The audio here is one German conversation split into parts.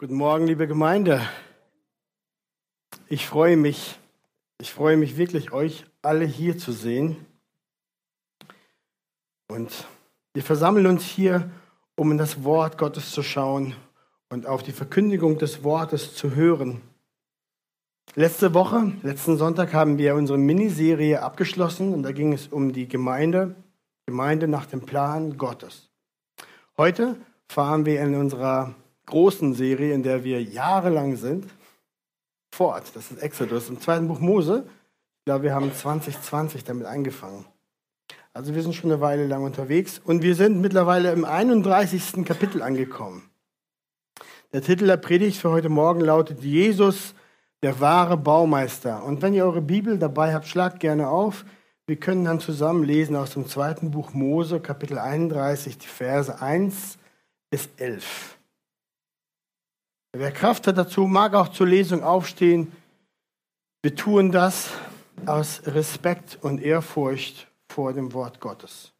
Guten Morgen, liebe Gemeinde. Ich freue mich, ich freue mich wirklich, euch alle hier zu sehen. Und wir versammeln uns hier, um in das Wort Gottes zu schauen und auf die Verkündigung des Wortes zu hören. Letzte Woche, letzten Sonntag, haben wir unsere Miniserie abgeschlossen und da ging es um die Gemeinde, Gemeinde nach dem Plan Gottes. Heute fahren wir in unserer großen Serie, in der wir jahrelang sind, fort. Das ist Exodus im zweiten Buch Mose. Ich glaube, wir haben 2020 damit angefangen. Also wir sind schon eine Weile lang unterwegs und wir sind mittlerweile im 31. Kapitel angekommen. Der Titel der Predigt für heute Morgen lautet Jesus, der wahre Baumeister. Und wenn ihr eure Bibel dabei habt, schlagt gerne auf. Wir können dann zusammen lesen aus dem zweiten Buch Mose, Kapitel 31, die Verse 1 bis 11. Wer Kraft hat dazu, mag auch zur Lesung aufstehen. Wir tun das aus Respekt und Ehrfurcht vor dem Wort Gottes.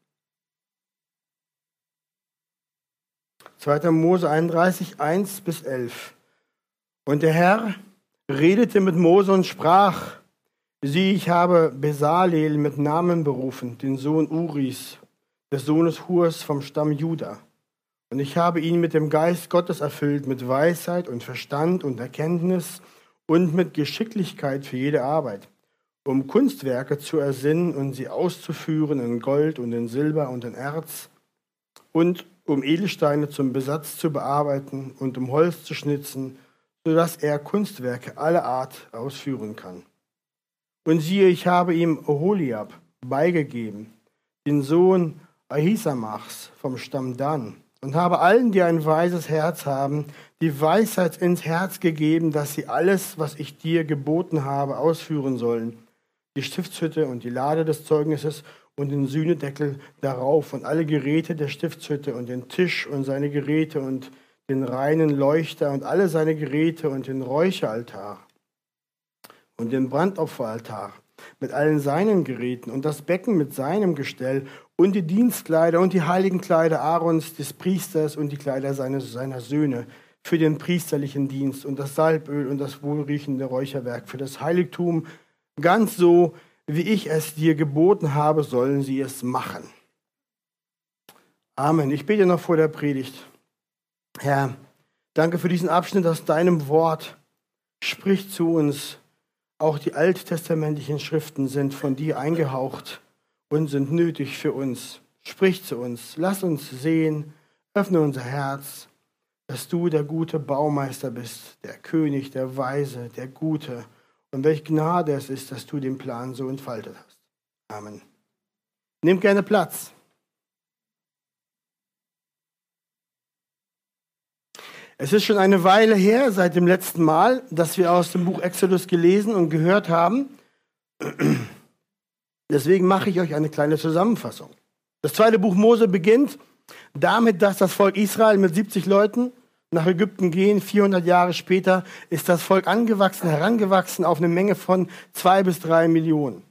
2. Mose 31, 1 bis 11. Und der Herr redete mit Mose und sprach, sieh, ich habe Besalel mit Namen berufen, den Sohn Uris, des Sohnes Hurs vom Stamm Juda und ich habe ihn mit dem Geist Gottes erfüllt, mit Weisheit und Verstand und Erkenntnis und mit Geschicklichkeit für jede Arbeit, um Kunstwerke zu ersinnen und sie auszuführen in Gold und in Silber und in Erz und um Edelsteine zum Besatz zu bearbeiten und um Holz zu schnitzen, sodass er Kunstwerke aller Art ausführen kann. Und siehe, ich habe ihm Oholiab beigegeben, den Sohn Ahisamachs vom Stamm Dan und habe allen, die ein weises Herz haben, die Weisheit ins Herz gegeben, dass sie alles, was ich dir geboten habe, ausführen sollen. Die Stiftshütte und die Lade des Zeugnisses und den Sühnedeckel darauf und alle Geräte der Stiftshütte und den Tisch und seine Geräte und den reinen Leuchter und alle seine Geräte und den Räucheraltar und den Brandopferaltar mit allen seinen Geräten und das Becken mit seinem Gestell und die Dienstkleider und die heiligen Kleider Aarons, des Priesters und die Kleider seiner, seiner Söhne für den priesterlichen Dienst und das Salböl und das wohlriechende Räucherwerk für das Heiligtum. Ganz so, wie ich es dir geboten habe, sollen sie es machen. Amen. Ich bete noch vor der Predigt. Herr, danke für diesen Abschnitt aus deinem Wort. Sprich zu uns. Auch die alttestamentlichen Schriften sind von dir eingehaucht und sind nötig für uns. Sprich zu uns, lass uns sehen, öffne unser Herz, dass du der gute Baumeister bist, der König, der Weise, der Gute und welch Gnade es ist, dass du den Plan so entfaltet hast. Amen. Nimm gerne Platz. Es ist schon eine Weile her, seit dem letzten Mal, dass wir aus dem Buch Exodus gelesen und gehört haben. Deswegen mache ich euch eine kleine Zusammenfassung. Das zweite Buch Mose beginnt damit, dass das Volk Israel mit 70 Leuten nach Ägypten gehen. 400 Jahre später ist das Volk angewachsen, herangewachsen auf eine Menge von zwei bis drei Millionen.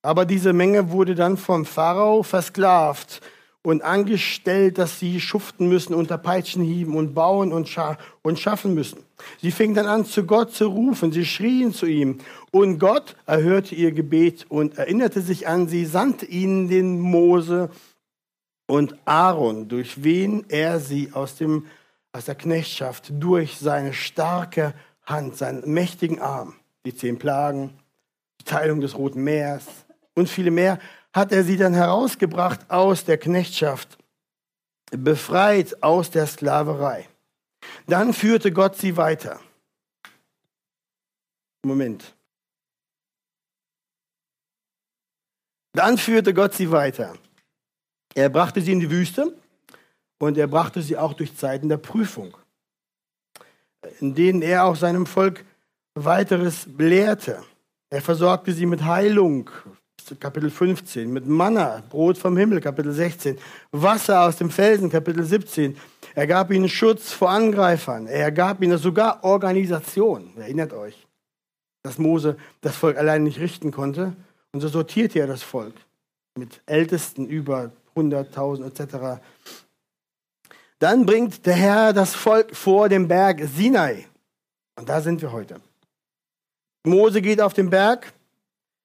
Aber diese Menge wurde dann vom Pharao versklavt und angestellt, dass sie schuften müssen unter Peitschenhieben und bauen und, scha und schaffen müssen. Sie fingen dann an, zu Gott zu rufen. Sie schrien zu ihm. Und Gott erhörte ihr Gebet und erinnerte sich an sie, sandte ihnen den Mose und Aaron, durch wen er sie aus, dem, aus der Knechtschaft, durch seine starke Hand, seinen mächtigen Arm, die zehn Plagen, die Teilung des Roten Meers und viele mehr, hat er sie dann herausgebracht aus der Knechtschaft, befreit aus der Sklaverei. Dann führte Gott sie weiter. Moment. Dann führte Gott sie weiter. Er brachte sie in die Wüste und er brachte sie auch durch Zeiten der Prüfung, in denen er auch seinem Volk weiteres lehrte. Er versorgte sie mit Heilung, Kapitel 15, mit Manna, Brot vom Himmel, Kapitel 16, Wasser aus dem Felsen, Kapitel 17. Er gab ihnen Schutz vor Angreifern. Er gab ihnen sogar Organisation. Erinnert euch, dass Mose das Volk allein nicht richten konnte. Und so sortierte er das Volk mit Ältesten über 100.000 etc. Dann bringt der Herr das Volk vor dem Berg Sinai. Und da sind wir heute. Mose geht auf den Berg,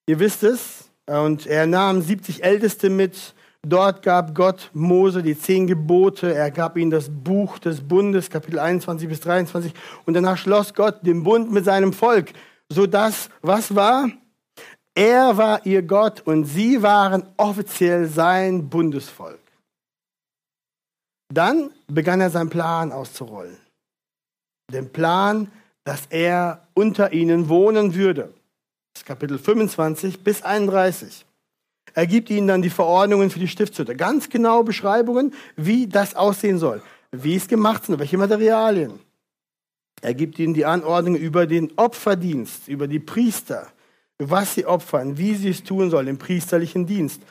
ihr wisst es, und er nahm 70 Älteste mit. Dort gab Gott Mose die zehn Gebote. Er gab ihnen das Buch des Bundes, Kapitel 21 bis 23. Und danach schloss Gott den Bund mit seinem Volk, sodass, was war? Er war ihr Gott und sie waren offiziell sein Bundesvolk. Dann begann er seinen Plan auszurollen. Den Plan, dass er unter ihnen wohnen würde. Das Kapitel 25 bis 31. Er gibt ihnen dann die Verordnungen für die Stiftshütte. Ganz genau Beschreibungen, wie das aussehen soll, wie es gemacht ist, welche Materialien. Er gibt ihnen die Anordnungen über den Opferdienst, über die Priester, was sie opfern, wie sie es tun sollen im priesterlichen Dienst.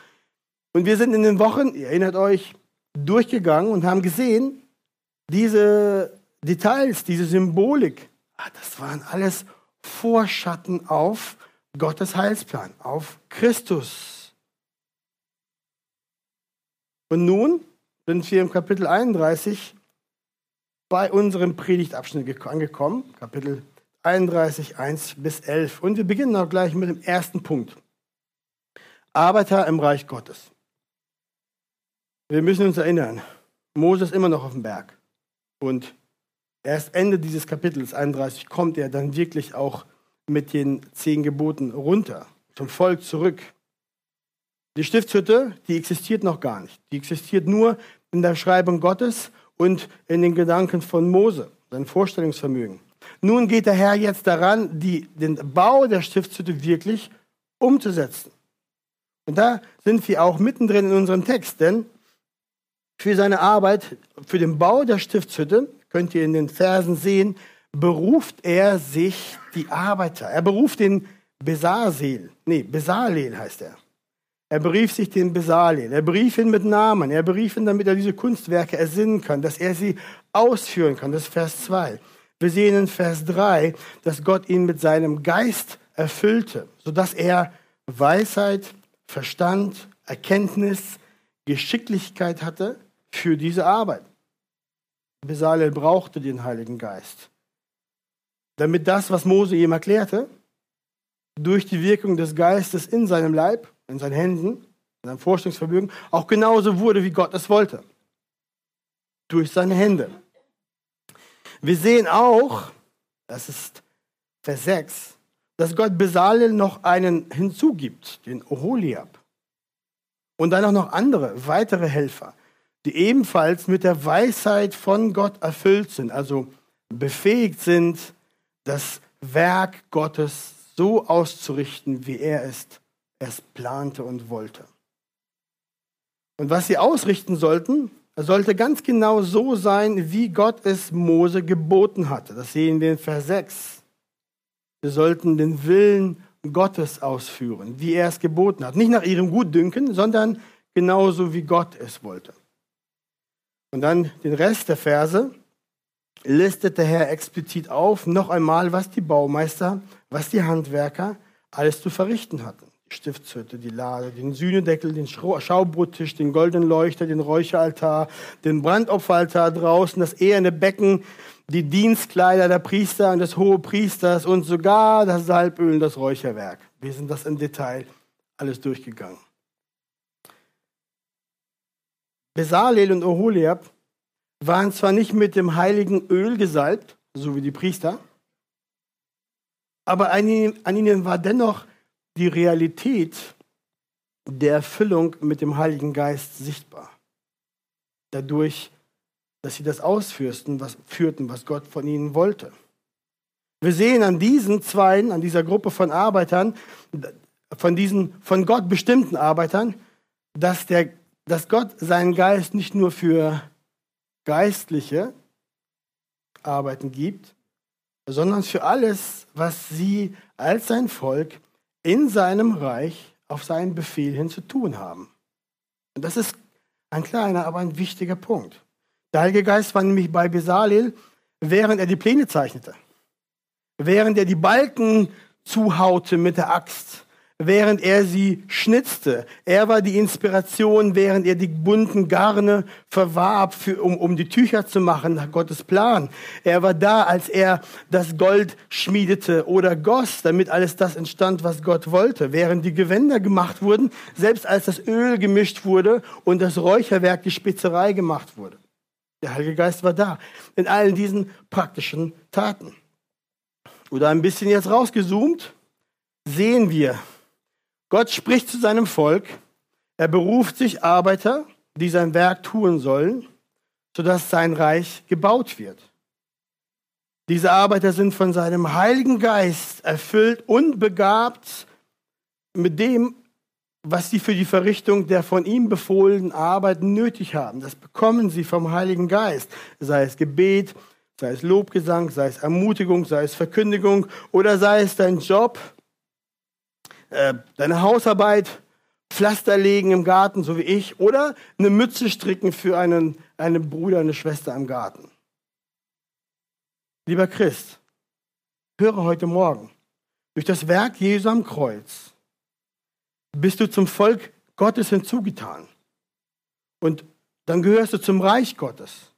Und wir sind in den Wochen, ihr erinnert euch, durchgegangen und haben gesehen, diese Details, diese Symbolik, ah, das waren alles Vorschatten auf Gottes Heilsplan, auf Christus. Und nun sind wir im Kapitel 31 bei unserem Predigtabschnitt angekommen, Kapitel 31, 1 bis 11. Und wir beginnen auch gleich mit dem ersten Punkt. Arbeiter im Reich Gottes. Wir müssen uns erinnern, Moses ist immer noch auf dem Berg. Und erst Ende dieses Kapitels 31 kommt er dann wirklich auch mit den zehn Geboten runter, zum Volk zurück. Die Stiftshütte, die existiert noch gar nicht. Die existiert nur in der Schreibung Gottes und in den Gedanken von Mose, sein Vorstellungsvermögen. Nun geht der Herr jetzt daran, die, den Bau der Stiftshütte wirklich umzusetzen. Und da sind wir auch mittendrin in unserem Text, denn für seine Arbeit, für den Bau der Stiftshütte, könnt ihr in den Versen sehen, beruft er sich die Arbeiter. Er beruft den Besarel, nee, Besalel heißt er. Er berief sich den Besalel. Er berief ihn mit Namen. Er berief ihn, damit er diese Kunstwerke ersinnen kann, dass er sie ausführen kann. Das ist Vers 2. Wir sehen in Vers 3, dass Gott ihn mit seinem Geist erfüllte, sodass er Weisheit, Verstand, Erkenntnis, Geschicklichkeit hatte für diese Arbeit. Besalel brauchte den Heiligen Geist, damit das, was Mose ihm erklärte, durch die Wirkung des Geistes in seinem Leib in seinen Händen, in seinem Vorstellungsvermögen, auch genauso wurde, wie Gott es wollte. Durch seine Hände. Wir sehen auch, das ist Vers 6, dass Gott Besalel noch einen hinzugibt, den Oholiab. Und dann auch noch andere, weitere Helfer, die ebenfalls mit der Weisheit von Gott erfüllt sind, also befähigt sind, das Werk Gottes so auszurichten, wie er es es plante und wollte. Und was sie ausrichten sollten, sollte ganz genau so sein, wie Gott es Mose geboten hatte. Das sehen wir in Vers 6. Sie sollten den Willen Gottes ausführen, wie er es geboten hat. Nicht nach ihrem Gutdünken, sondern genauso wie Gott es wollte. Und dann den Rest der Verse listet der Herr explizit auf, noch einmal, was die Baumeister, was die Handwerker alles zu verrichten hatten. Stiftshütte, die Lade, den Sühnedeckel, den Schaubrottisch, den goldenen Leuchter, den Räucheraltar, den Brandopferaltar draußen, das eherne Becken, die Dienstkleider der Priester und des Hohepriesters und sogar das Salböl und das Räucherwerk. Wir sind das im Detail alles durchgegangen. Besalel und Oholiab waren zwar nicht mit dem heiligen Öl gesalbt, so wie die Priester, aber an ihnen, an ihnen war dennoch die Realität der Erfüllung mit dem Heiligen Geist sichtbar. Dadurch, dass sie das ausführten, was, führten, was Gott von ihnen wollte. Wir sehen an diesen Zweien, an dieser Gruppe von Arbeitern, von diesen von Gott bestimmten Arbeitern, dass, der, dass Gott seinen Geist nicht nur für geistliche Arbeiten gibt, sondern für alles, was sie als sein Volk in seinem Reich auf seinen Befehl hin zu tun haben. Und das ist ein kleiner, aber ein wichtiger Punkt. Der Heilige Geist war nämlich bei Besalel, während er die Pläne zeichnete, während er die Balken zuhaute mit der Axt, während er sie schnitzte. Er war die Inspiration, während er die bunten Garne verwarb, für, um, um die Tücher zu machen, nach Gottes Plan. Er war da, als er das Gold schmiedete oder goss, damit alles das entstand, was Gott wollte. Während die Gewänder gemacht wurden, selbst als das Öl gemischt wurde und das Räucherwerk, die Spezerei gemacht wurde. Der Heilige Geist war da in allen diesen praktischen Taten. Oder ein bisschen jetzt rausgezoomt, sehen wir, Gott spricht zu seinem Volk, er beruft sich Arbeiter, die sein Werk tun sollen, sodass sein Reich gebaut wird. Diese Arbeiter sind von seinem Heiligen Geist erfüllt und begabt mit dem, was sie für die Verrichtung der von ihm befohlenen Arbeit nötig haben. Das bekommen sie vom Heiligen Geist, sei es Gebet, sei es Lobgesang, sei es Ermutigung, sei es Verkündigung oder sei es dein Job, äh, deine Hausarbeit, Pflaster legen im Garten, so wie ich, oder eine Mütze stricken für einen, einen Bruder, eine Schwester im Garten. Lieber Christ, höre heute Morgen, durch das Werk Jesu am Kreuz bist du zum Volk Gottes hinzugetan. Und dann gehörst du zum Reich Gottes.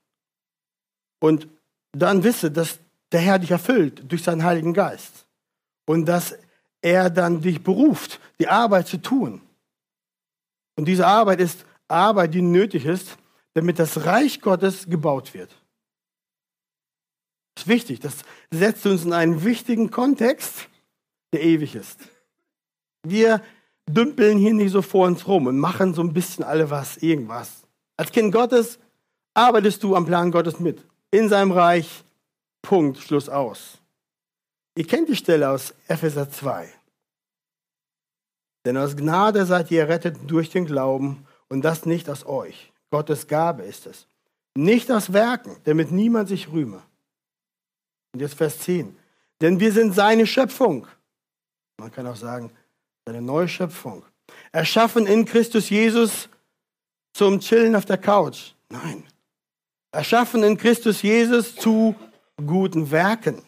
Und dann wisse, dass der Herr dich erfüllt durch seinen Heiligen Geist. Und dass er dann dich beruft, die Arbeit zu tun. Und diese Arbeit ist Arbeit, die nötig ist, damit das Reich Gottes gebaut wird. Das ist wichtig. Das setzt uns in einen wichtigen Kontext, der ewig ist. Wir dümpeln hier nicht so vor uns rum und machen so ein bisschen alle was, irgendwas. Als Kind Gottes arbeitest du am Plan Gottes mit. In seinem Reich. Punkt. Schluss aus. Ihr kennt die Stelle aus Epheser 2. Denn aus Gnade seid ihr errettet durch den Glauben und das nicht aus euch. Gottes Gabe ist es. Nicht aus Werken, damit niemand sich rühme. Und jetzt Vers 10. Denn wir sind seine Schöpfung. Man kann auch sagen, seine neue Schöpfung. Erschaffen in Christus Jesus zum Chillen auf der Couch. Nein. Erschaffen in Christus Jesus zu guten Werken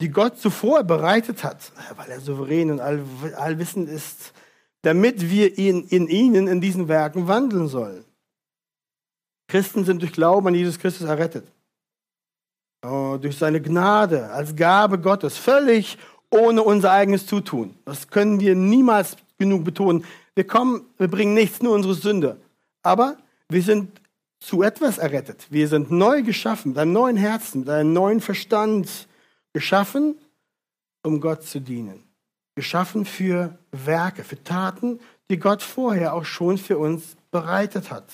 die Gott zuvor bereitet hat, weil er souverän und all, allwissend ist, damit wir ihn, in ihnen, in diesen Werken wandeln sollen. Christen sind durch Glauben an Jesus Christus errettet. Oh, durch seine Gnade als Gabe Gottes, völlig ohne unser eigenes Zutun. Das können wir niemals genug betonen. Wir kommen, wir bringen nichts, nur unsere Sünde. Aber wir sind zu etwas errettet. Wir sind neu geschaffen, mit einem neuen Herzen, mit einem neuen Verstand, Geschaffen, um Gott zu dienen. Geschaffen für Werke, für Taten, die Gott vorher auch schon für uns bereitet hat.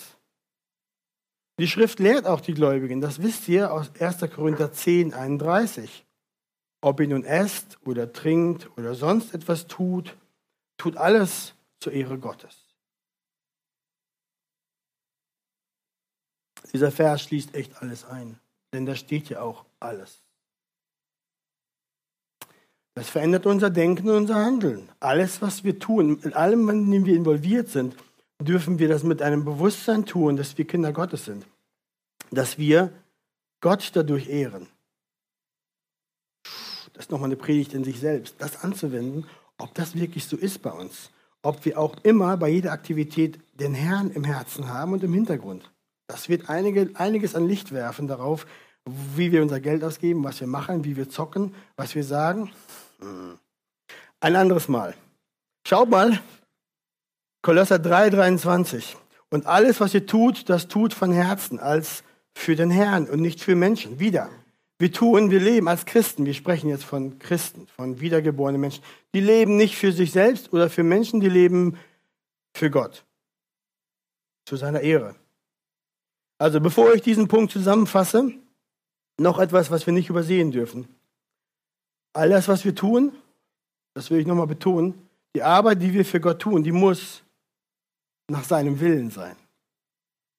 Die Schrift lehrt auch die Gläubigen, das wisst ihr aus 1. Korinther 10, 31. Ob ihr nun esst oder trinkt oder sonst etwas tut, tut alles zur Ehre Gottes. Dieser Vers schließt echt alles ein, denn da steht ja auch alles. Das verändert unser Denken und unser Handeln. Alles, was wir tun, in allem, in dem wir involviert sind, dürfen wir das mit einem Bewusstsein tun, dass wir Kinder Gottes sind. Dass wir Gott dadurch ehren. Das ist nochmal eine Predigt in sich selbst. Das anzuwenden, ob das wirklich so ist bei uns. Ob wir auch immer bei jeder Aktivität den Herrn im Herzen haben und im Hintergrund. Das wird einige, einiges an Licht werfen darauf, wie wir unser Geld ausgeben, was wir machen, wie wir zocken, was wir sagen. Ein anderes Mal. Schaut mal, Kolosser 3, 23. Und alles, was ihr tut, das tut von Herzen, als für den Herrn und nicht für Menschen. Wieder. Wir tun, wir leben als Christen. Wir sprechen jetzt von Christen, von wiedergeborenen Menschen. Die leben nicht für sich selbst oder für Menschen, die leben für Gott. Zu seiner Ehre. Also bevor ich diesen Punkt zusammenfasse, noch etwas, was wir nicht übersehen dürfen. All das, was wir tun, das will ich nochmal betonen, die Arbeit, die wir für Gott tun, die muss nach seinem Willen sein.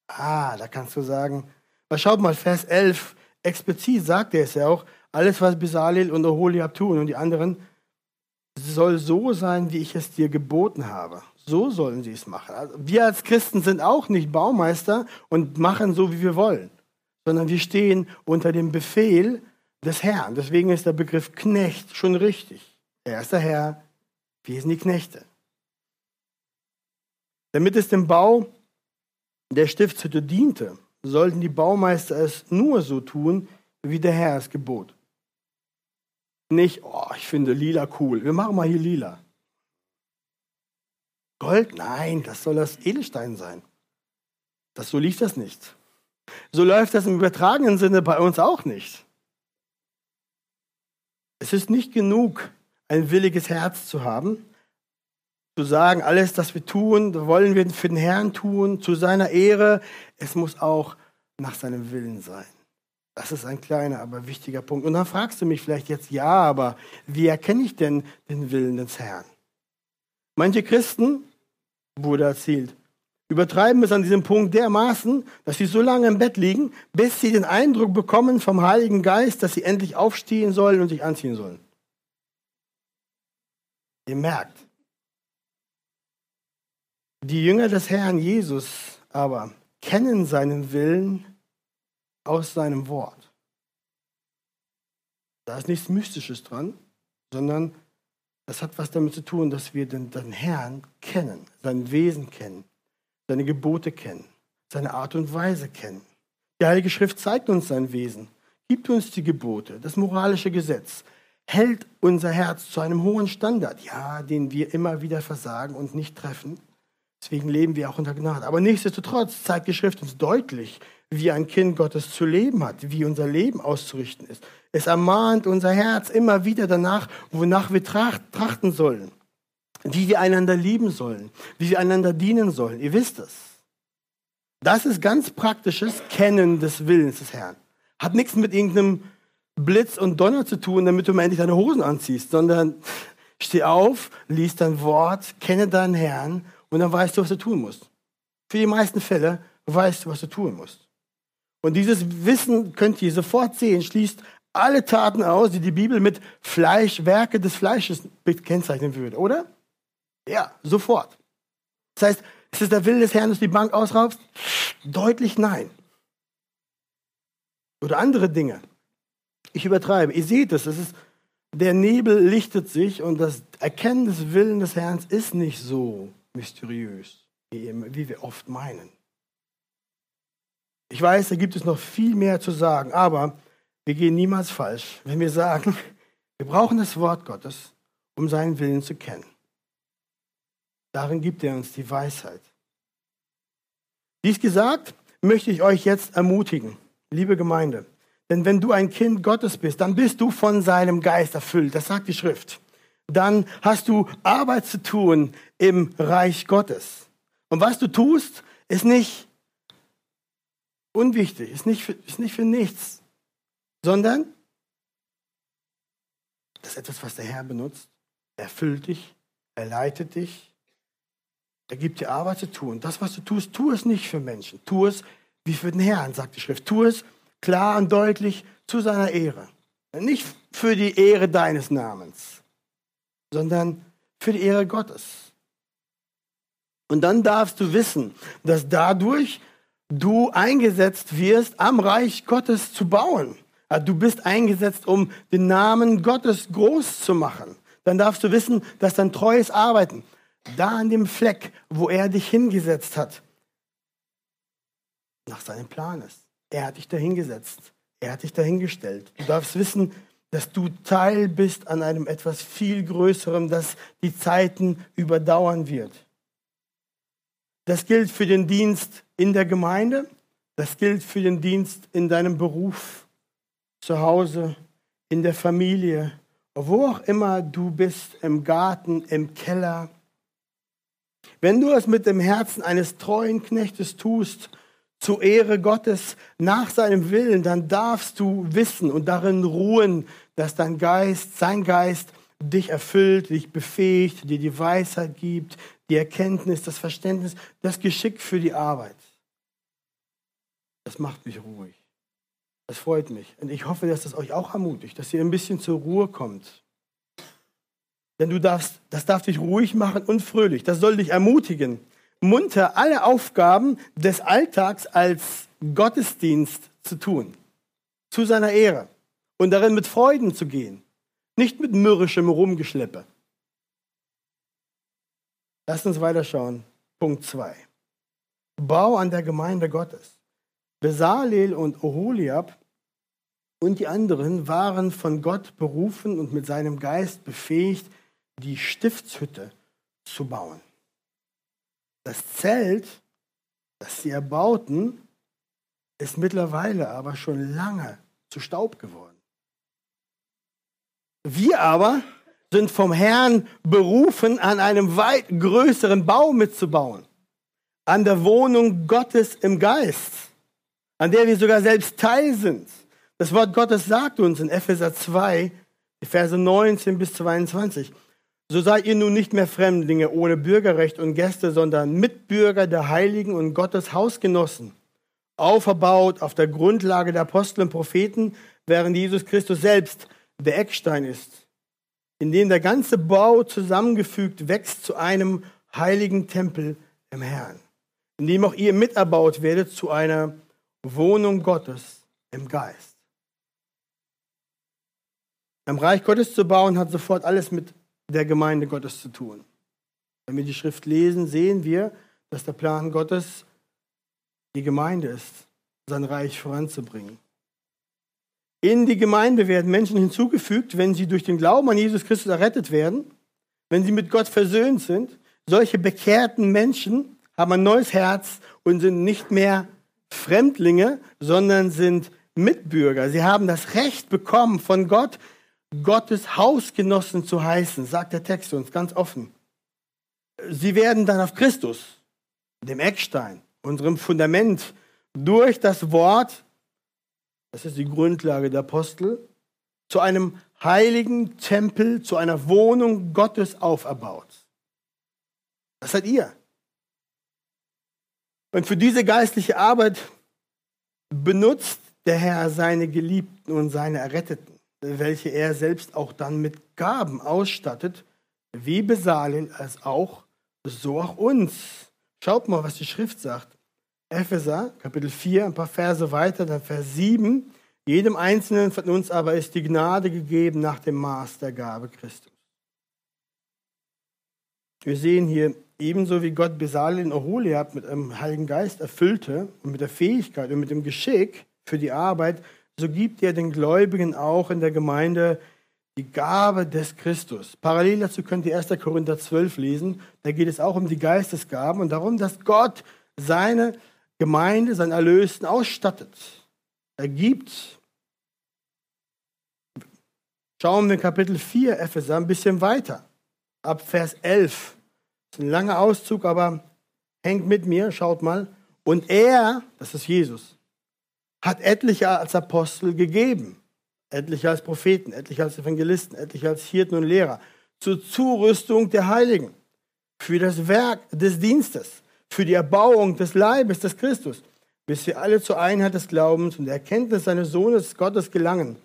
Ah, da kannst du sagen, aber schaut mal, Vers 11, explizit sagt er es ja auch, alles, was Besalel und Oholiab tun und die anderen, soll so sein, wie ich es dir geboten habe. So sollen sie es machen. Also wir als Christen sind auch nicht Baumeister und machen so, wie wir wollen, sondern wir stehen unter dem Befehl des Herrn. Deswegen ist der Begriff Knecht schon richtig. Er ist der Herr, wir sind die Knechte. Damit es dem Bau der Stiftshütte diente, sollten die Baumeister es nur so tun, wie der Herr es gebot. Nicht, oh, ich finde lila cool, wir machen mal hier lila. Gold? Nein, das soll das Edelstein sein. Das, so lief das nicht. So läuft das im übertragenen Sinne bei uns auch nicht. Es ist nicht genug, ein williges Herz zu haben, zu sagen, alles, was wir tun, wollen wir für den Herrn tun, zu seiner Ehre. Es muss auch nach seinem Willen sein. Das ist ein kleiner, aber wichtiger Punkt. Und dann fragst du mich vielleicht jetzt, ja, aber wie erkenne ich denn den Willen des Herrn? Manche Christen, wurde erzählt, übertreiben es an diesem Punkt dermaßen, dass sie so lange im Bett liegen, bis sie den Eindruck bekommen vom Heiligen Geist, dass sie endlich aufstehen sollen und sich anziehen sollen. Ihr merkt, die Jünger des Herrn Jesus aber kennen seinen Willen aus seinem Wort. Da ist nichts Mystisches dran, sondern das hat was damit zu tun, dass wir den, den Herrn kennen, sein Wesen kennen, seine Gebote kennen, seine Art und Weise kennen. Die Heilige Schrift zeigt uns sein Wesen, gibt uns die Gebote, das moralische Gesetz, hält unser Herz zu einem hohen Standard, ja, den wir immer wieder versagen und nicht treffen. Deswegen leben wir auch unter Gnade. Aber nichtsdestotrotz zeigt die Schrift uns deutlich, wie ein Kind Gottes zu leben hat, wie unser Leben auszurichten ist. Es ermahnt unser Herz immer wieder danach, wonach wir trachten sollen, wie wir einander lieben sollen, wie wir einander dienen sollen. Ihr wisst es. Das ist ganz praktisches Kennen des Willens des Herrn. Hat nichts mit irgendeinem Blitz und Donner zu tun, damit du mal endlich deine Hosen anziehst, sondern steh auf, lies dein Wort, kenne deinen Herrn und dann weißt du, was du tun musst. Für die meisten Fälle weißt du, was du tun musst. Und dieses Wissen könnt ihr sofort sehen, schließt alle Taten aus, die die Bibel mit Fleisch, Werke des Fleisches kennzeichnen würde, oder? Ja, sofort. Das heißt, ist es der Wille des Herrn, dass du die Bank ausraubst? Deutlich nein. Oder andere Dinge. Ich übertreibe. Ihr seht es, es ist, der Nebel lichtet sich und das Erkennen des Willens des Herrn ist nicht so mysteriös, wie wir oft meinen. Ich weiß, da gibt es noch viel mehr zu sagen, aber wir gehen niemals falsch, wenn wir sagen, wir brauchen das Wort Gottes, um seinen Willen zu kennen. Darin gibt er uns die Weisheit. Dies gesagt, möchte ich euch jetzt ermutigen, liebe Gemeinde. Denn wenn du ein Kind Gottes bist, dann bist du von seinem Geist erfüllt. Das sagt die Schrift. Dann hast du Arbeit zu tun im Reich Gottes. Und was du tust, ist nicht unwichtig, ist nicht für, ist nicht für nichts, sondern das ist etwas, was der Herr benutzt. Er füllt dich, er leitet dich, er gibt dir Arbeit zu tun. Das, was du tust, tu es nicht für Menschen. Tu es wie für den Herrn, sagt die Schrift. Tu es klar und deutlich zu seiner Ehre. Nicht für die Ehre deines Namens, sondern für die Ehre Gottes. Und dann darfst du wissen, dass dadurch du eingesetzt wirst, am Reich Gottes zu bauen. Du bist eingesetzt, um den Namen Gottes groß zu machen. Dann darfst du wissen, dass dein treues Arbeiten da an dem Fleck, wo er dich hingesetzt hat, nach seinem Plan ist. Er hat dich dahingesetzt. Er hat dich dahingestellt. Du darfst wissen, dass du Teil bist an einem etwas viel Größerem, das die Zeiten überdauern wird. Das gilt für den Dienst in der Gemeinde, das gilt für den Dienst in deinem Beruf, zu Hause, in der Familie, wo auch immer du bist, im Garten, im Keller. Wenn du es mit dem Herzen eines treuen Knechtes tust, zur Ehre Gottes, nach seinem Willen, dann darfst du wissen und darin ruhen, dass dein Geist, sein Geist dich erfüllt, dich befähigt, dir die Weisheit gibt, die Erkenntnis, das Verständnis, das Geschick für die Arbeit. Das macht mich ruhig. Das freut mich. Und ich hoffe, dass das euch auch ermutigt, dass ihr ein bisschen zur Ruhe kommt. Denn du darfst, das darf dich ruhig machen und fröhlich. Das soll dich ermutigen, munter alle Aufgaben des Alltags als Gottesdienst zu tun. Zu seiner Ehre. Und darin mit Freuden zu gehen. Nicht mit mürrischem Rumgeschleppe. Lasst uns weiterschauen. Punkt 2. Bau an der Gemeinde Gottes. Besalel und Oholiab und die anderen waren von Gott berufen und mit seinem Geist befähigt, die Stiftshütte zu bauen. Das Zelt, das sie erbauten, ist mittlerweile aber schon lange zu Staub geworden. Wir aber sind vom Herrn berufen, an einem weit größeren Bau mitzubauen, an der Wohnung Gottes im Geist, an der wir sogar selbst Teil sind. Das Wort Gottes sagt uns in Epheser 2, die Verse 19 bis 22, so seid ihr nun nicht mehr Fremdlinge ohne Bürgerrecht und Gäste, sondern Mitbürger der Heiligen und Gottes Hausgenossen, auferbaut auf der Grundlage der Apostel und Propheten, während Jesus Christus selbst der Eckstein ist, in dem der ganze Bau zusammengefügt wächst zu einem heiligen Tempel im Herrn, in dem auch ihr miterbaut werdet zu einer Wohnung Gottes im Geist. Am Reich Gottes zu bauen hat sofort alles mit der Gemeinde Gottes zu tun. Wenn wir die Schrift lesen, sehen wir, dass der Plan Gottes die Gemeinde ist, sein Reich voranzubringen. In die Gemeinde werden Menschen hinzugefügt, wenn sie durch den Glauben an Jesus Christus errettet werden, wenn sie mit Gott versöhnt sind. Solche bekehrten Menschen haben ein neues Herz und sind nicht mehr Fremdlinge, sondern sind Mitbürger. Sie haben das Recht bekommen von Gott, Gottes Hausgenossen zu heißen, sagt der Text uns ganz offen. Sie werden dann auf Christus, dem Eckstein, unserem Fundament, durch das Wort, das ist die Grundlage der Apostel, zu einem heiligen Tempel, zu einer Wohnung Gottes auferbaut. Das seid ihr. Und für diese geistliche Arbeit benutzt der Herr seine Geliebten und seine Erretteten welche er selbst auch dann mit Gaben ausstattet, wie Besalin als auch, so auch uns. Schaut mal, was die Schrift sagt. Epheser, Kapitel 4, ein paar Verse weiter, dann Vers 7. Jedem Einzelnen von uns aber ist die Gnade gegeben nach dem Maß der Gabe Christus. Wir sehen hier, ebenso wie Gott Besalin Oholiab mit einem Heiligen Geist erfüllte und mit der Fähigkeit und mit dem Geschick für die Arbeit, so gibt er den Gläubigen auch in der Gemeinde die Gabe des Christus. Parallel dazu könnt ihr 1. Korinther 12 lesen. Da geht es auch um die Geistesgaben und darum, dass Gott seine Gemeinde, seinen Erlösten ausstattet. Er gibt. Schauen wir in Kapitel 4 Epheser ein bisschen weiter. Ab Vers 11. Das ist ein langer Auszug, aber hängt mit mir, schaut mal. Und er, das ist Jesus, hat etliche als Apostel gegeben, etliche als Propheten, etliche als Evangelisten, etliche als Hirten und Lehrer, zur Zurüstung der Heiligen, für das Werk des Dienstes, für die Erbauung des Leibes des Christus, bis wir alle zur Einheit des Glaubens und der Erkenntnis seines Sohnes Gottes gelangen,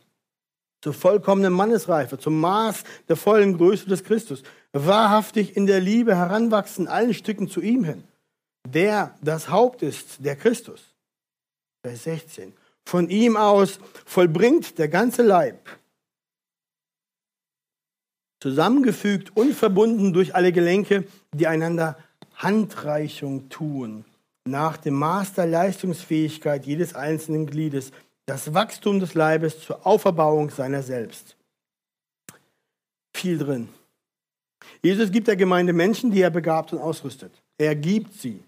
zur vollkommenen Mannesreife, zum Maß der vollen Größe des Christus, wahrhaftig in der Liebe heranwachsen, allen Stücken zu ihm hin, der das Haupt ist, der Christus Vers 16. Von ihm aus vollbringt der ganze Leib, zusammengefügt und verbunden durch alle Gelenke, die einander Handreichung tun, nach dem Maß der Leistungsfähigkeit jedes einzelnen Gliedes, das Wachstum des Leibes zur Auferbauung seiner selbst. Viel drin. Jesus gibt der Gemeinde Menschen, die er begabt und ausrüstet. Er gibt sie.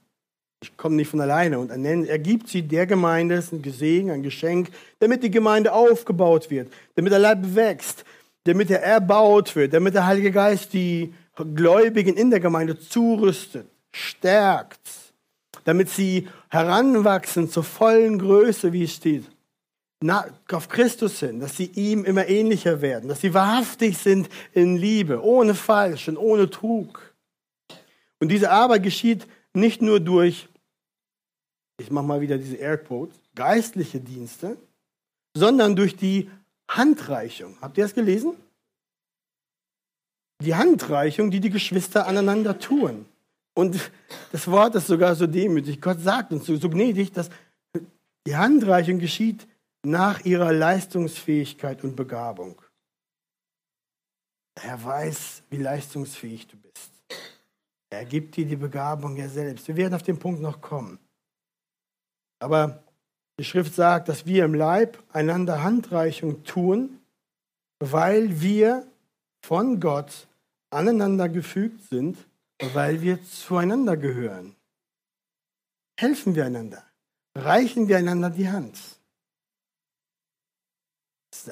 Ich komme nicht von alleine und er gibt sie der Gemeinde, ist ein Gesegen, ein Geschenk, damit die Gemeinde aufgebaut wird, damit der Leib wächst, damit er erbaut wird, damit der Heilige Geist die Gläubigen in der Gemeinde zurüstet, stärkt, damit sie heranwachsen zur vollen Größe, wie es steht, auf Christus hin, dass sie ihm immer ähnlicher werden, dass sie wahrhaftig sind in Liebe, ohne Falsch und ohne Trug. Und diese Arbeit geschieht nicht nur durch ich mache mal wieder diese Airquotes, geistliche Dienste, sondern durch die Handreichung. Habt ihr das gelesen? Die Handreichung, die die Geschwister aneinander tun. Und das Wort ist sogar so demütig. Gott sagt uns so, so gnädig, dass die Handreichung geschieht nach ihrer Leistungsfähigkeit und Begabung. Er weiß, wie leistungsfähig du bist. Er gibt dir die Begabung ja selbst. Wir werden auf den Punkt noch kommen. Aber die Schrift sagt, dass wir im Leib einander Handreichung tun, weil wir von Gott aneinander gefügt sind, weil wir zueinander gehören. Helfen wir einander, reichen wir einander die Hand.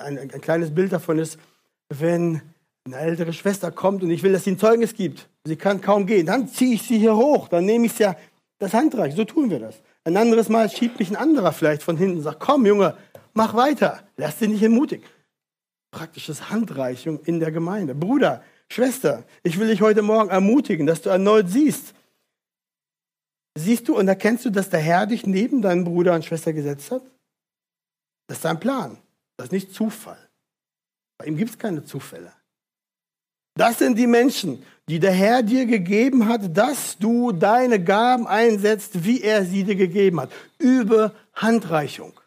Ein, ein, kleines Bild davon ist, wenn eine ältere Schwester kommt und ich will, dass sie ein Zeugnis gibt. Sie kann kaum gehen. Dann ziehe ich sie hier hoch. Dann nehme ich ja das Handreich. So tun wir das. Ein anderes Mal schiebt mich ein anderer vielleicht von hinten und sagt, komm Junge, mach weiter. Lass dich nicht entmutigen. Praktisches Handreichung in der Gemeinde. Bruder, Schwester, ich will dich heute Morgen ermutigen, dass du erneut siehst. Siehst du und erkennst du, dass der Herr dich neben deinen Bruder und Schwester gesetzt hat? Das ist sein Plan. Das ist nicht Zufall. Bei ihm gibt es keine Zufälle. Das sind die Menschen, die der Herr dir gegeben hat, dass du deine Gaben einsetzt, wie er sie dir gegeben hat. Über Handreichung.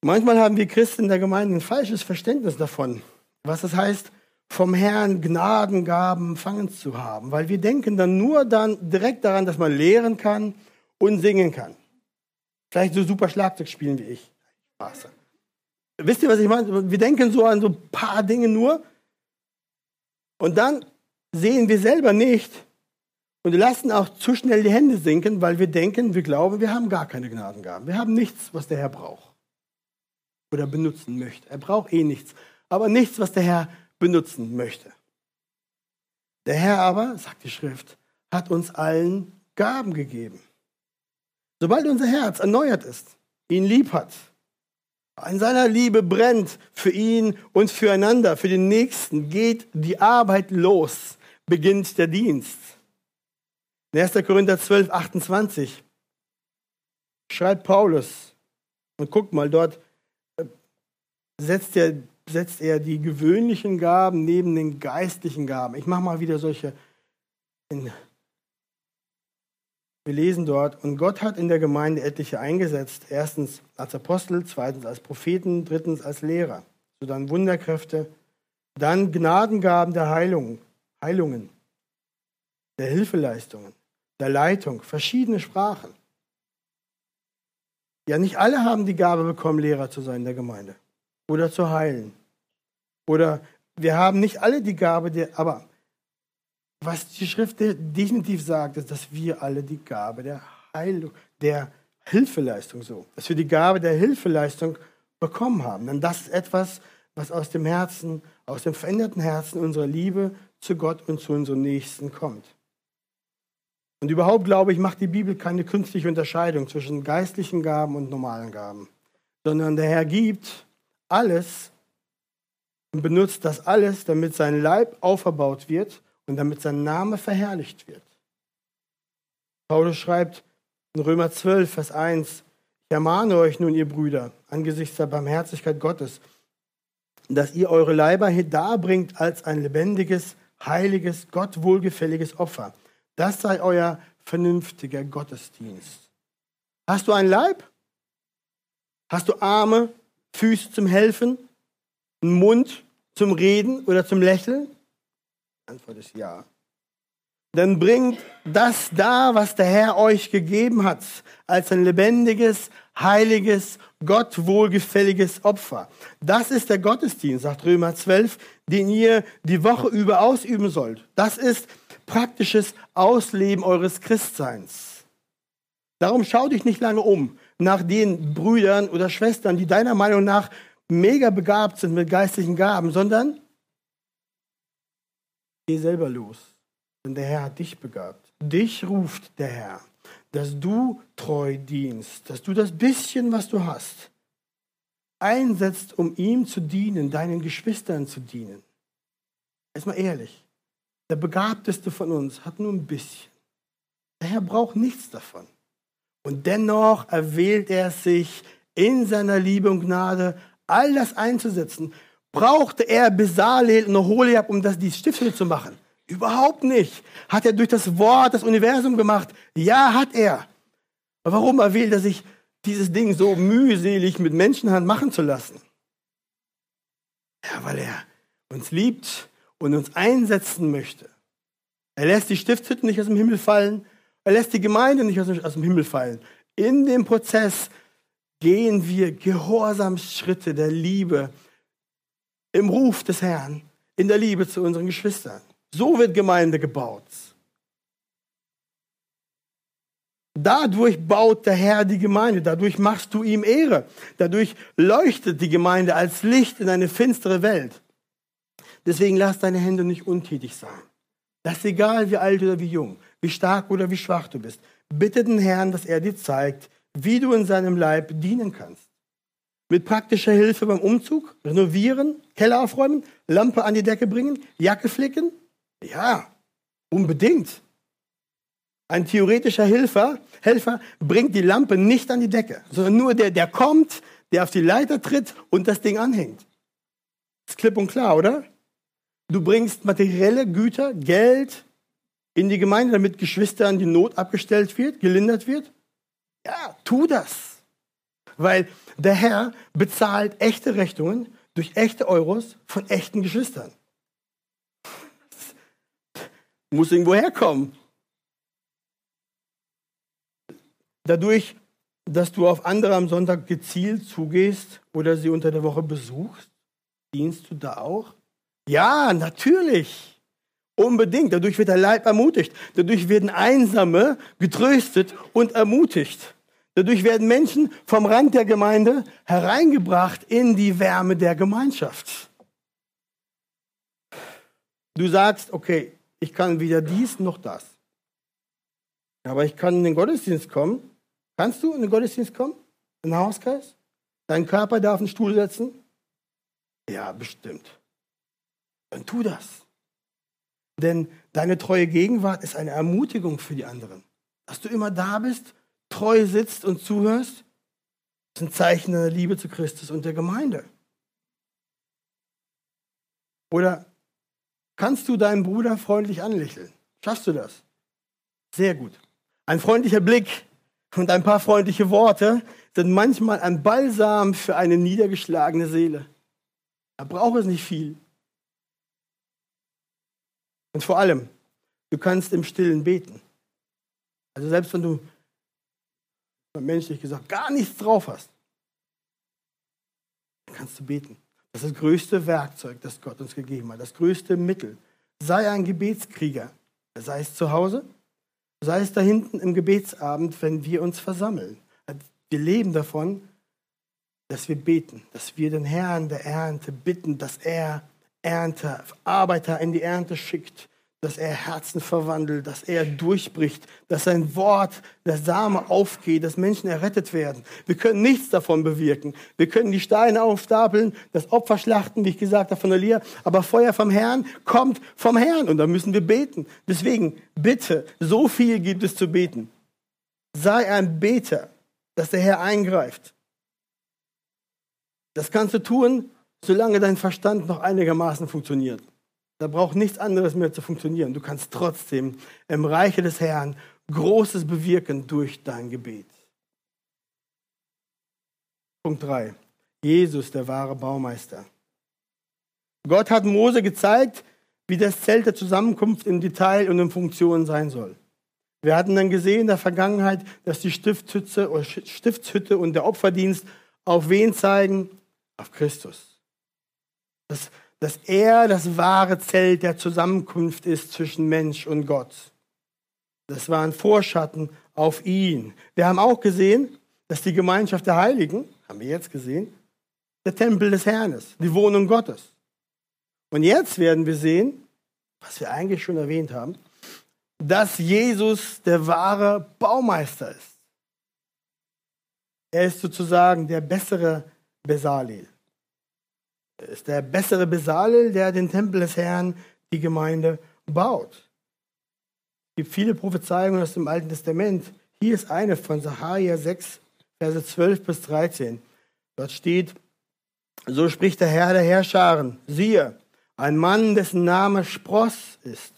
Manchmal haben wir Christen in der Gemeinde ein falsches Verständnis davon, was es heißt, vom Herrn Gnadengaben empfangen zu haben, weil wir denken dann nur dann direkt daran, dass man lehren kann und singen kann. Vielleicht so super Schlagzeug spielen wie ich. Spaß. Wisst ihr, was ich meine? Wir denken so an so ein paar Dinge nur und dann sehen wir selber nicht und lassen auch zu schnell die Hände sinken, weil wir denken, wir glauben, wir haben gar keine Gnadengaben. Wir haben nichts, was der Herr braucht oder benutzen möchte. Er braucht eh nichts, aber nichts, was der Herr benutzen möchte. Der Herr aber, sagt die Schrift, hat uns allen Gaben gegeben. Sobald unser Herz erneuert ist, ihn lieb hat, in seiner Liebe brennt für ihn und füreinander, für den Nächsten, geht die Arbeit los, beginnt der Dienst. In 1. Korinther 12, 28 schreibt Paulus, und guckt mal, dort äh, setzt er, setzt er die gewöhnlichen Gaben neben den geistlichen Gaben. Ich mache mal wieder solche in wir lesen dort, und Gott hat in der Gemeinde etliche eingesetzt. Erstens als Apostel, zweitens als Propheten, drittens als Lehrer. So dann Wunderkräfte, dann Gnadengaben der Heilung, Heilungen, der Hilfeleistungen, der Leitung, verschiedene Sprachen. Ja, nicht alle haben die Gabe bekommen, Lehrer zu sein in der Gemeinde oder zu heilen. Oder wir haben nicht alle die Gabe, der, aber was die Schrift definitiv sagt, ist, dass wir alle die Gabe der Heilung, der Hilfeleistung so, dass wir die Gabe der Hilfeleistung bekommen haben. Denn das ist etwas, was aus dem Herzen, aus dem veränderten Herzen unserer Liebe zu Gott und zu unseren Nächsten kommt. Und überhaupt glaube ich, macht die Bibel keine künstliche Unterscheidung zwischen geistlichen Gaben und normalen Gaben, sondern der Herr gibt alles und benutzt das alles, damit sein Leib auferbaut wird und damit sein Name verherrlicht wird. Paulus schreibt in Römer 12, Vers 1, ich ermahne euch nun, ihr Brüder, angesichts der Barmherzigkeit Gottes, dass ihr eure Leiber hier darbringt als ein lebendiges, heiliges, Gott wohlgefälliges Opfer. Das sei euer vernünftiger Gottesdienst. Hast du einen Leib? Hast du Arme, Füße zum Helfen, einen Mund zum Reden oder zum Lächeln? Antwort ist ja. Dann bringt das da, was der Herr euch gegeben hat, als ein lebendiges, heiliges, Gott wohlgefälliges Opfer. Das ist der Gottesdienst, sagt Römer 12, den ihr die Woche über ausüben sollt. Das ist praktisches Ausleben eures Christseins. Darum schau dich nicht lange um nach den Brüdern oder Schwestern, die deiner Meinung nach mega begabt sind mit geistlichen Gaben, sondern Geh selber los, denn der Herr hat dich begabt. Dich ruft der Herr, dass du treu dienst, dass du das bisschen, was du hast, einsetzt, um ihm zu dienen, deinen Geschwistern zu dienen. Erstmal ehrlich, der Begabteste von uns hat nur ein bisschen. Der Herr braucht nichts davon. Und dennoch erwählt er sich in seiner Liebe und Gnade, all das einzusetzen, Brauchte er Besalel und Oholiab, um das, die Stifte zu machen? Überhaupt nicht. Hat er durch das Wort das Universum gemacht? Ja, hat er. Aber warum erwählt er sich, dieses Ding so mühselig mit Menschenhand machen zu lassen? Ja, weil er uns liebt und uns einsetzen möchte. Er lässt die Stiftshütte nicht aus dem Himmel fallen. Er lässt die Gemeinde nicht aus dem Himmel fallen. In dem Prozess gehen wir Gehorsamsschritte der Liebe im Ruf des Herrn, in der Liebe zu unseren Geschwistern. So wird Gemeinde gebaut. Dadurch baut der Herr die Gemeinde, dadurch machst du ihm Ehre, dadurch leuchtet die Gemeinde als Licht in eine finstere Welt. Deswegen lass deine Hände nicht untätig sein. Das ist egal, wie alt oder wie jung, wie stark oder wie schwach du bist. Bitte den Herrn, dass er dir zeigt, wie du in seinem Leib dienen kannst. Mit praktischer Hilfe beim Umzug, renovieren, Keller aufräumen, Lampe an die Decke bringen, Jacke flicken? Ja, unbedingt. Ein theoretischer Helfer, Helfer bringt die Lampe nicht an die Decke, sondern nur der, der kommt, der auf die Leiter tritt und das Ding anhängt. Ist klipp und klar, oder? Du bringst materielle Güter, Geld in die Gemeinde, damit Geschwistern die Not abgestellt wird, gelindert wird. Ja, tu das. Weil der Herr bezahlt echte Rechnungen durch echte Euros von echten Geschwistern. Das muss irgendwo herkommen. Dadurch, dass du auf andere am Sonntag gezielt zugehst oder sie unter der Woche besuchst, dienst du da auch? Ja, natürlich. Unbedingt. Dadurch wird der Leib ermutigt. Dadurch werden Einsame getröstet und ermutigt. Dadurch werden Menschen vom Rand der Gemeinde hereingebracht in die Wärme der Gemeinschaft. Du sagst, okay, ich kann weder dies noch das. Aber ich kann in den Gottesdienst kommen Kannst du in den Gottesdienst kommen? In den Hauskreis? Dein Körper darf einen Stuhl setzen? Ja, bestimmt. Dann tu das. Denn deine treue Gegenwart ist eine Ermutigung für die anderen. Dass du immer da bist, treu sitzt und zuhörst, ist ein Zeichen deiner Liebe zu Christus und der Gemeinde. Oder kannst du deinen Bruder freundlich anlächeln? Schaffst du das? Sehr gut. Ein freundlicher Blick und ein paar freundliche Worte sind manchmal ein Balsam für eine niedergeschlagene Seele. Da braucht es nicht viel. Und vor allem, du kannst im Stillen beten. Also selbst wenn du, menschlich gesagt, gar nichts drauf hast, kannst du beten. Das ist das größte Werkzeug, das Gott uns gegeben hat, das größte Mittel. Sei ein Gebetskrieger, sei es zu Hause, Sei es da hinten im Gebetsabend, wenn wir uns versammeln. Wir leben davon, dass wir beten, dass wir den Herrn der Ernte bitten, dass er Ernte, Arbeiter in die Ernte schickt, dass er Herzen verwandelt, dass er durchbricht, dass sein Wort, der Same aufgeht, dass Menschen errettet werden. Wir können nichts davon bewirken. Wir können die Steine aufstapeln, das Opfer schlachten, wie ich gesagt habe von Elia, aber Feuer vom Herrn kommt vom Herrn und da müssen wir beten. Deswegen, bitte, so viel gibt es zu beten. Sei ein Beter, dass der Herr eingreift. Das kannst du tun, solange dein Verstand noch einigermaßen funktioniert. Da braucht nichts anderes mehr zu funktionieren. Du kannst trotzdem im Reiche des Herrn Großes bewirken durch dein Gebet. Punkt 3. Jesus, der wahre Baumeister. Gott hat Mose gezeigt, wie das Zelt der Zusammenkunft im Detail und in Funktion sein soll. Wir hatten dann gesehen in der Vergangenheit, dass die Stiftshütte, oder Stiftshütte und der Opferdienst auf wen zeigen? Auf Christus. Das dass er das wahre Zelt der Zusammenkunft ist zwischen Mensch und Gott. Das war ein Vorschatten auf ihn. Wir haben auch gesehen, dass die Gemeinschaft der Heiligen, haben wir jetzt gesehen, der Tempel des Herrn ist, die Wohnung Gottes. Und jetzt werden wir sehen, was wir eigentlich schon erwähnt haben, dass Jesus der wahre Baumeister ist. Er ist sozusagen der bessere Besalel ist der bessere Besalel, der den Tempel des Herrn, die Gemeinde, baut. Es gibt viele Prophezeiungen aus dem Alten Testament. Hier ist eine von Sacharja 6, Verse 12 bis 13. Dort steht, so spricht der Herr der Herrscharen, siehe, ein Mann, dessen Name Spross ist.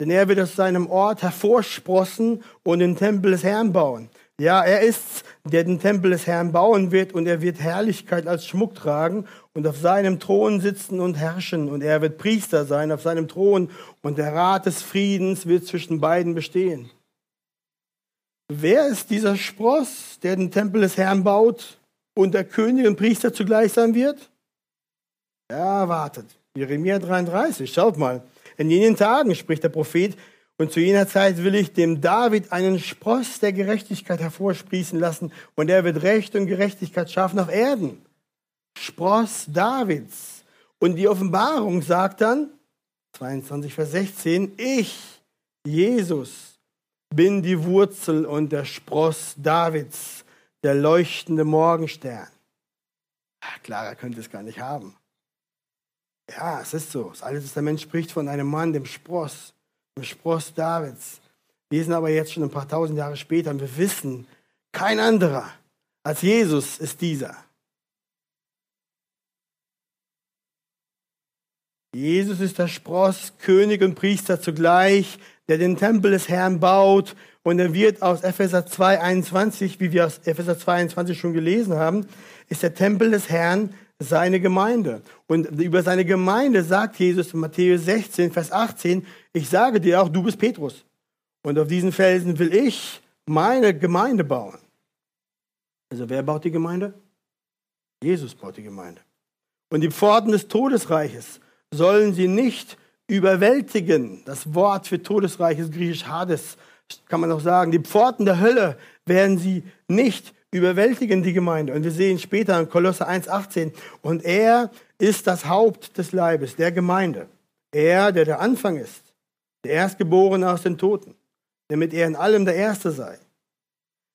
Denn er wird aus seinem Ort hervorsprossen und den Tempel des Herrn bauen. Ja, er ist, der den Tempel des Herrn bauen wird und er wird Herrlichkeit als Schmuck tragen und auf seinem Thron sitzen und herrschen und er wird Priester sein auf seinem Thron und der Rat des Friedens wird zwischen beiden bestehen. Wer ist dieser Spross, der den Tempel des Herrn baut und der König und Priester zugleich sein wird? Ja, wartet. Jeremia 33, schaut mal. In jenen Tagen spricht der Prophet, und zu jener Zeit will ich dem David einen Spross der Gerechtigkeit hervorsprießen lassen und er wird Recht und Gerechtigkeit schaffen auf Erden. Spross Davids. Und die Offenbarung sagt dann, 22, Vers 16, ich, Jesus, bin die Wurzel und der Spross Davids, der leuchtende Morgenstern. Ach, klarer könnte es gar nicht haben. Ja, es ist so. Das Alte Testament spricht von einem Mann, dem Spross, dem Spross Davids. Wir sind aber jetzt schon ein paar tausend Jahre später und wir wissen, kein anderer als Jesus ist dieser. Jesus ist der Spross, König und Priester zugleich, der den Tempel des Herrn baut. Und er wird aus Epheser 2, 21, wie wir aus Epheser 22 schon gelesen haben, ist der Tempel des Herrn seine Gemeinde. Und über seine Gemeinde sagt Jesus in Matthäus 16, Vers 18, ich sage dir auch, du bist Petrus. Und auf diesen Felsen will ich meine Gemeinde bauen. Also wer baut die Gemeinde? Jesus baut die Gemeinde. Und die Pforten des Todesreiches sollen sie nicht überwältigen. Das Wort für Todesreich ist griechisch Hades, kann man auch sagen. Die Pforten der Hölle werden sie nicht überwältigen, die Gemeinde. Und wir sehen später in Kolosse 1,18, und er ist das Haupt des Leibes, der Gemeinde. Er, der der Anfang ist, der Erstgeborene aus den Toten, damit er in allem der Erste sei.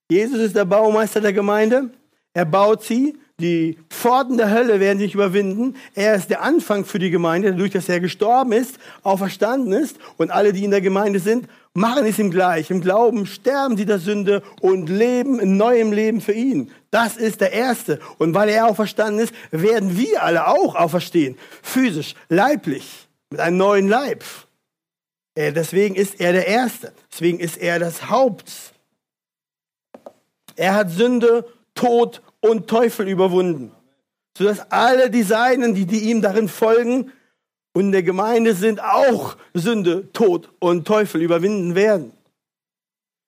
Jesus ist der Baumeister der Gemeinde. Er baut sie die Pforten der Hölle werden sich überwinden. Er ist der Anfang für die Gemeinde, dadurch, dass er gestorben ist, auferstanden ist. Und alle, die in der Gemeinde sind, machen es ihm gleich. Im Glauben sterben sie der Sünde und leben in neuem Leben für ihn. Das ist der Erste. Und weil er auferstanden ist, werden wir alle auch auferstehen. Physisch, leiblich, mit einem neuen Leib. Deswegen ist er der Erste. Deswegen ist er das Haupt. Er hat Sünde, Tod und Teufel überwunden, sodass alle die Seinen, die, die ihm darin folgen und in der Gemeinde sind, auch Sünde, Tod und Teufel überwinden werden.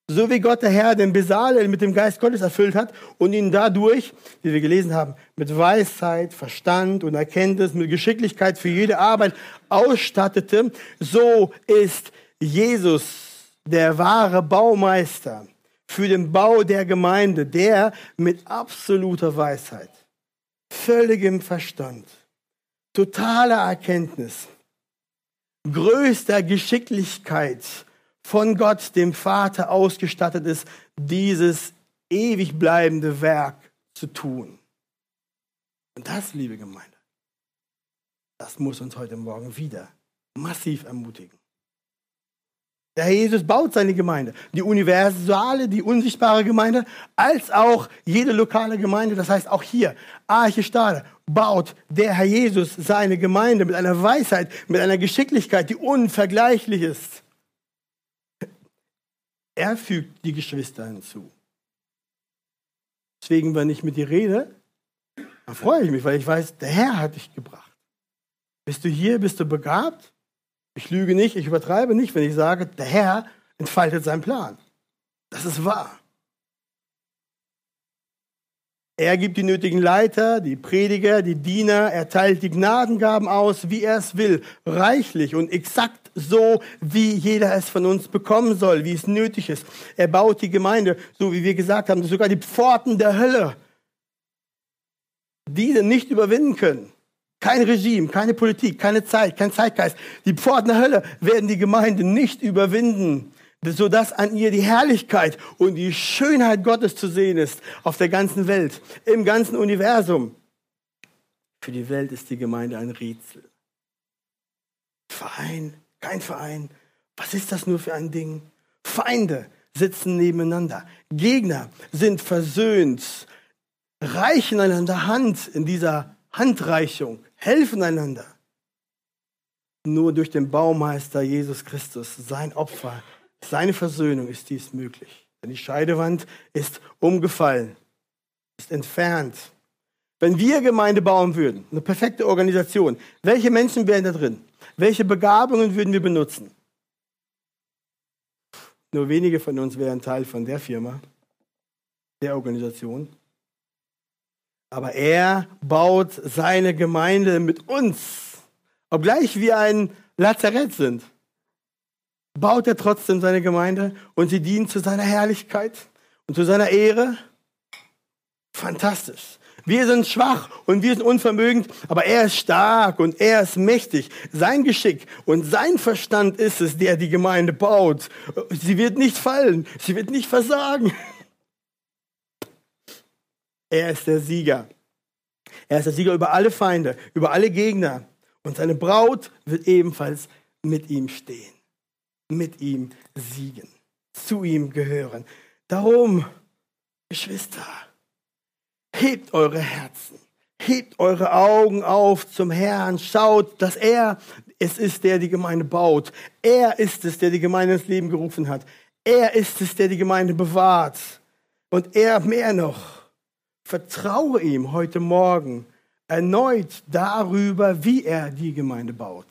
So wie Gott der Herr den Besalel mit dem Geist Gottes erfüllt hat und ihn dadurch, wie wir gelesen haben, mit Weisheit, Verstand und Erkenntnis, mit Geschicklichkeit für jede Arbeit ausstattete, so ist Jesus der wahre Baumeister für den Bau der Gemeinde, der mit absoluter Weisheit, völligem Verstand, totaler Erkenntnis, größter Geschicklichkeit von Gott, dem Vater, ausgestattet ist, dieses ewig bleibende Werk zu tun. Und das, liebe Gemeinde, das muss uns heute Morgen wieder massiv ermutigen. Der Herr Jesus baut seine Gemeinde, die universale, die unsichtbare Gemeinde, als auch jede lokale Gemeinde. Das heißt, auch hier, Arche Stade, baut der Herr Jesus seine Gemeinde mit einer Weisheit, mit einer Geschicklichkeit, die unvergleichlich ist. Er fügt die Geschwister hinzu. Deswegen, wenn ich mit dir rede, dann freue ich mich, weil ich weiß, der Herr hat dich gebracht. Bist du hier, bist du begabt? Ich lüge nicht, ich übertreibe nicht, wenn ich sage, der Herr entfaltet seinen Plan. Das ist wahr. Er gibt die nötigen Leiter, die Prediger, die Diener, er teilt die Gnadengaben aus, wie er es will, reichlich und exakt so, wie jeder es von uns bekommen soll, wie es nötig ist. Er baut die Gemeinde, so wie wir gesagt haben, sogar die Pforten der Hölle, diese nicht überwinden können. Kein Regime, keine Politik, keine Zeit, kein Zeitgeist. Die Pforten der Hölle werden die Gemeinde nicht überwinden, sodass an ihr die Herrlichkeit und die Schönheit Gottes zu sehen ist auf der ganzen Welt, im ganzen Universum. Für die Welt ist die Gemeinde ein Rätsel. Verein, kein Verein. Was ist das nur für ein Ding? Feinde sitzen nebeneinander. Gegner sind versöhnt, reichen einander Hand in dieser Handreichung helfen einander. Nur durch den Baumeister Jesus Christus, sein Opfer, seine Versöhnung ist dies möglich. Denn die Scheidewand ist umgefallen, ist entfernt. Wenn wir Gemeinde bauen würden, eine perfekte Organisation, welche Menschen wären da drin? Welche Begabungen würden wir benutzen? Nur wenige von uns wären Teil von der Firma, der Organisation. Aber er baut seine Gemeinde mit uns, obgleich wir ein Lazarett sind. Baut er trotzdem seine Gemeinde und sie dient zu seiner Herrlichkeit und zu seiner Ehre. Fantastisch. Wir sind schwach und wir sind unvermögend, aber er ist stark und er ist mächtig. Sein Geschick und sein Verstand ist es, der die Gemeinde baut. Sie wird nicht fallen, sie wird nicht versagen. Er ist der Sieger. Er ist der Sieger über alle Feinde, über alle Gegner. Und seine Braut wird ebenfalls mit ihm stehen, mit ihm siegen, zu ihm gehören. Darum, Geschwister, hebt eure Herzen, hebt eure Augen auf zum Herrn, schaut, dass er es ist, der die Gemeinde baut. Er ist es, der die Gemeinde ins Leben gerufen hat. Er ist es, der die Gemeinde bewahrt. Und er mehr noch vertraue ihm heute Morgen erneut darüber, wie er die Gemeinde baut.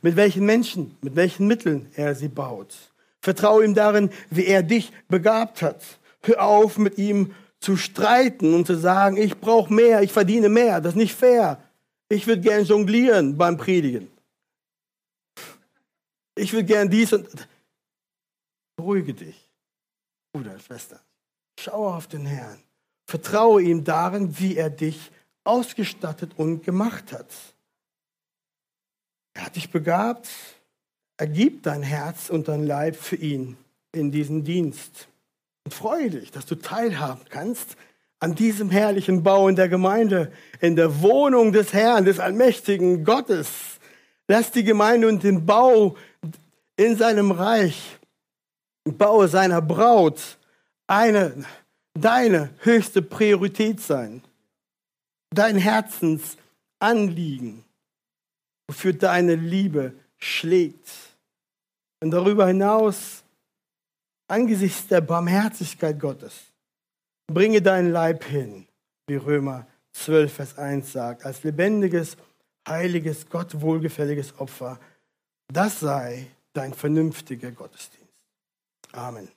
Mit welchen Menschen, mit welchen Mitteln er sie baut. Vertraue ihm darin, wie er dich begabt hat. Hör auf, mit ihm zu streiten und zu sagen, ich brauche mehr, ich verdiene mehr, das ist nicht fair. Ich würde gern jonglieren beim Predigen. Ich würde gern dies und... Beruhige dich, Bruder, Schwester. Schaue auf den Herrn. Vertraue ihm darin, wie er dich ausgestattet und gemacht hat. Er hat dich begabt. Ergib dein Herz und dein Leib für ihn in diesen Dienst. Und freue dich, dass du teilhaben kannst an diesem herrlichen Bau in der Gemeinde, in der Wohnung des Herrn, des allmächtigen Gottes. Lass die Gemeinde und den Bau in seinem Reich, den Bau seiner Braut, eine deine höchste Priorität sein. Dein Herzensanliegen, wofür deine Liebe schlägt. Und darüber hinaus, angesichts der Barmherzigkeit Gottes, bringe deinen Leib hin, wie Römer 12, Vers 1 sagt, als lebendiges, heiliges, Gott wohlgefälliges Opfer. Das sei dein vernünftiger Gottesdienst. Amen.